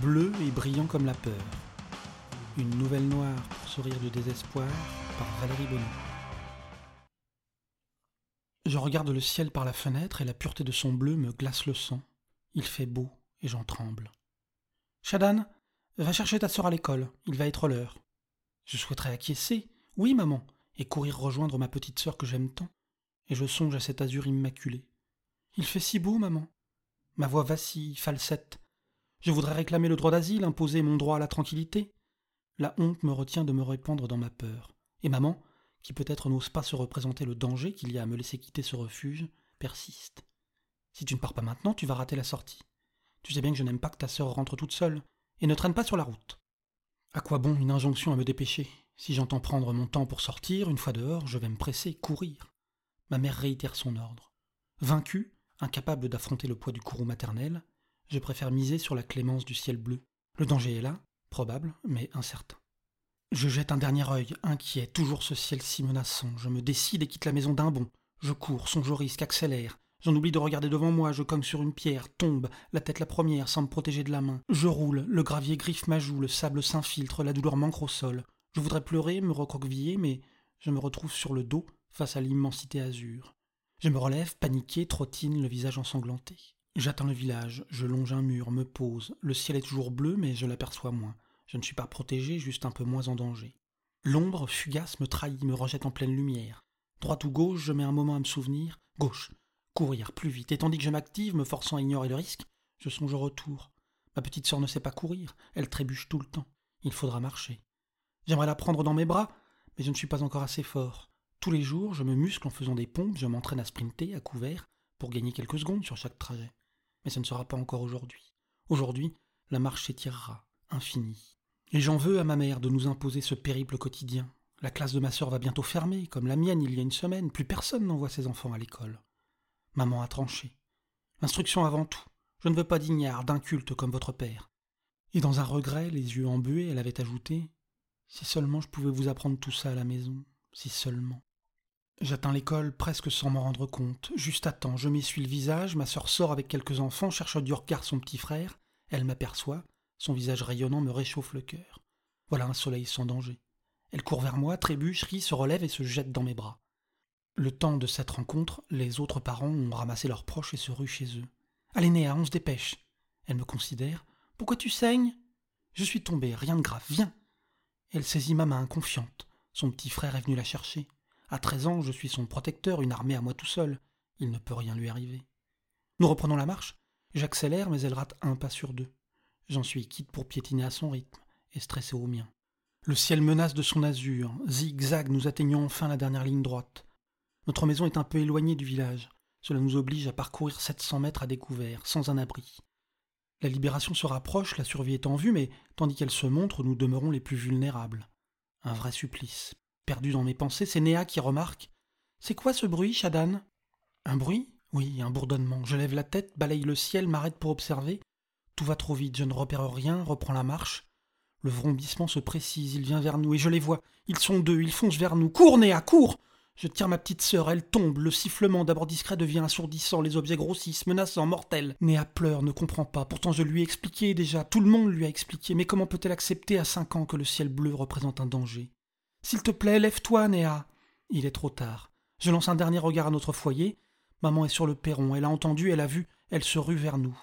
bleu et brillant comme la peur. Une nouvelle noire pour sourire de désespoir par Valérie Bonneau. Je regarde le ciel par la fenêtre et la pureté de son bleu me glace le sang. Il fait beau et j'en tremble. Shadan, va chercher ta sœur à l'école, il va être l'heure. Je souhaiterais acquiescer, oui maman, et courir rejoindre ma petite sœur que j'aime tant, et je songe à cet azur immaculé. Il fait si beau, maman. Ma voix vacille, falsette. Je voudrais réclamer le droit d'asile, imposer mon droit à la tranquillité. La honte me retient de me répandre dans ma peur. Et maman, qui peut-être n'ose pas se représenter le danger qu'il y a à me laisser quitter ce refuge, persiste. Si tu ne pars pas maintenant, tu vas rater la sortie. Tu sais bien que je n'aime pas que ta sœur rentre toute seule, et ne traîne pas sur la route. À quoi bon une injonction à me dépêcher? Si j'entends prendre mon temps pour sortir, une fois dehors, je vais me presser, courir. Ma mère réitère son ordre. Vaincu, incapable d'affronter le poids du courroux maternel, je préfère miser sur la clémence du ciel bleu. Le danger est là, probable, mais incertain. Je jette un dernier œil, inquiet, toujours ce ciel si menaçant. Je me décide et quitte la maison d'un bond. Je cours, songe au risque, accélère. J'en oublie de regarder devant moi, je cogne sur une pierre, tombe, la tête la première, sans me protéger de la main. Je roule, le gravier griffe ma joue, le sable s'infiltre, la douleur manque au sol. Je voudrais pleurer, me recroqueviller, mais je me retrouve sur le dos, face à l'immensité azur. Je me relève, paniqué, trottine, le visage ensanglanté. J'atteins le village, je longe un mur, me pose. Le ciel est toujours bleu, mais je l'aperçois moins. Je ne suis pas protégé, juste un peu moins en danger. L'ombre, fugace, me trahit, me rejette en pleine lumière. Droite ou gauche, je mets un moment à me souvenir. Gauche. Courir plus vite. Et tandis que je m'active, me forçant à ignorer le risque, je songe au retour. Ma petite sœur ne sait pas courir, elle trébuche tout le temps. Il faudra marcher. J'aimerais la prendre dans mes bras, mais je ne suis pas encore assez fort. Tous les jours, je me muscle en faisant des pompes, je m'entraîne à sprinter, à couvert, pour gagner quelques secondes sur chaque trajet. Mais ce ne sera pas encore aujourd'hui. Aujourd'hui, la marche s'étirera, infinie. Et j'en veux à ma mère de nous imposer ce périple quotidien. La classe de ma sœur va bientôt fermer, comme la mienne il y a une semaine. Plus personne n'envoie ses enfants à l'école. Maman a tranché. L'instruction avant tout. Je ne veux pas d'ignard, d'inculte comme votre père. Et dans un regret, les yeux embués, elle avait ajouté Si seulement je pouvais vous apprendre tout ça à la maison, si seulement. J'atteins l'école presque sans m'en rendre compte. Juste à temps, je m'essuie le visage, ma sœur sort avec quelques enfants, cherche du regard son petit frère. Elle m'aperçoit, son visage rayonnant me réchauffe le cœur. Voilà un soleil sans danger. Elle court vers moi, trébuche, rit, se relève et se jette dans mes bras. Le temps de cette rencontre, les autres parents ont ramassé leurs proches et se ruent chez eux. Allez, Néa, on se dépêche. Elle me considère. Pourquoi tu saignes? Je suis tombée, rien de grave, viens. Elle saisit ma main, confiante. Son petit frère est venu la chercher. À treize ans, je suis son protecteur, une armée à moi tout seul. Il ne peut rien lui arriver. Nous reprenons la marche. J'accélère, mais elle rate un pas sur deux. J'en suis quitte pour piétiner à son rythme et stresser au mien. Le ciel menace de son azur. Zigzag, nous atteignons enfin la dernière ligne droite. Notre maison est un peu éloignée du village. Cela nous oblige à parcourir 700 mètres à découvert, sans un abri. La libération se rapproche, la survie est en vue, mais tandis qu'elle se montre, nous demeurons les plus vulnérables. Un vrai supplice. Perdu dans mes pensées, c'est Néa qui remarque. C'est quoi ce bruit, Shadan? Un bruit? Oui, un bourdonnement. Je lève la tête, balaye le ciel, m'arrête pour observer. Tout va trop vite, je ne repère rien, reprends la marche. Le vrombissement se précise, il vient vers nous, et je les vois. Ils sont deux, ils foncent vers nous. Cours, Néa, cours Je tire ma petite sœur, elle tombe, le sifflement d'abord discret devient assourdissant, les objets grossissent, menaçants, mortels. Néa pleure, ne comprend pas, pourtant je lui ai expliqué déjà, tout le monde lui a expliqué, mais comment peut-elle accepter à cinq ans que le ciel bleu représente un danger? S'il te plaît, lève-toi, Néa Il est trop tard. Je lance un dernier regard à notre foyer. Maman est sur le perron, elle a entendu, elle a vu, elle se rue vers nous.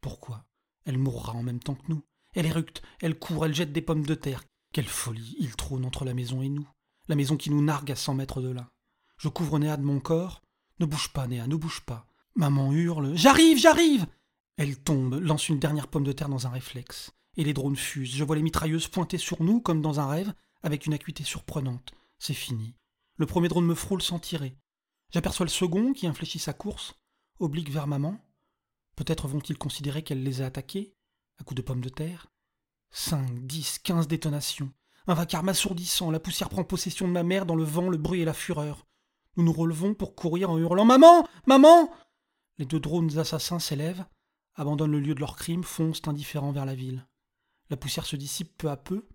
Pourquoi? Elle mourra en même temps que nous. Elle éructe, elle court, elle jette des pommes de terre. Quelle folie il trône entre la maison et nous. La maison qui nous nargue à cent mètres de là. Je couvre Néa de mon corps. Ne bouge pas, Néa, ne bouge pas. Maman hurle. J'arrive, j'arrive Elle tombe, lance une dernière pomme de terre dans un réflexe. Et les drones fusent. Je vois les mitrailleuses pointer sur nous comme dans un rêve, avec une acuité surprenante. C'est fini. Le premier drone me frôle sans tirer. J'aperçois le second qui infléchit sa course, oblique vers maman. Peut-être vont-ils considérer qu'elle les a attaqués, à coups de pommes de terre Cinq, dix, quinze détonations. Un vacarme assourdissant, la poussière prend possession de ma mère dans le vent, le bruit et la fureur. Nous nous relevons pour courir en hurlant Maman Maman Les deux drones assassins s'élèvent, abandonnent le lieu de leur crime, foncent indifférents vers la ville. La poussière se dissipe peu à peu.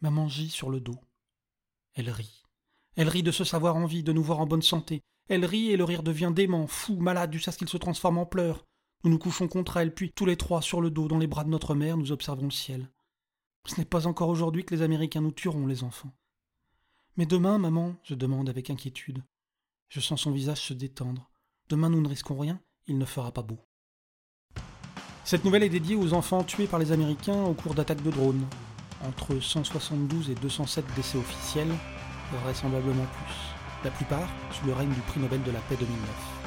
Maman gît sur le dos. Elle rit. Elle rit de se savoir en vie, de nous voir en bonne santé. Elle rit et le rire devient dément, fou, malade, jusqu'à ce qu'il se transforme en pleurs. Nous nous couchons contre elle, puis tous les trois sur le dos, dans les bras de notre mère, nous observons le ciel. Ce n'est pas encore aujourd'hui que les Américains nous tueront, les enfants. Mais demain, maman, je demande avec inquiétude. Je sens son visage se détendre. Demain, nous ne risquons rien, il ne fera pas beau. Cette nouvelle est dédiée aux enfants tués par les Américains au cours d'attaques de drones. Entre 172 et 207 décès officiels, vraisemblablement plus. La plupart sous le règne du prix Nobel de la paix 2009.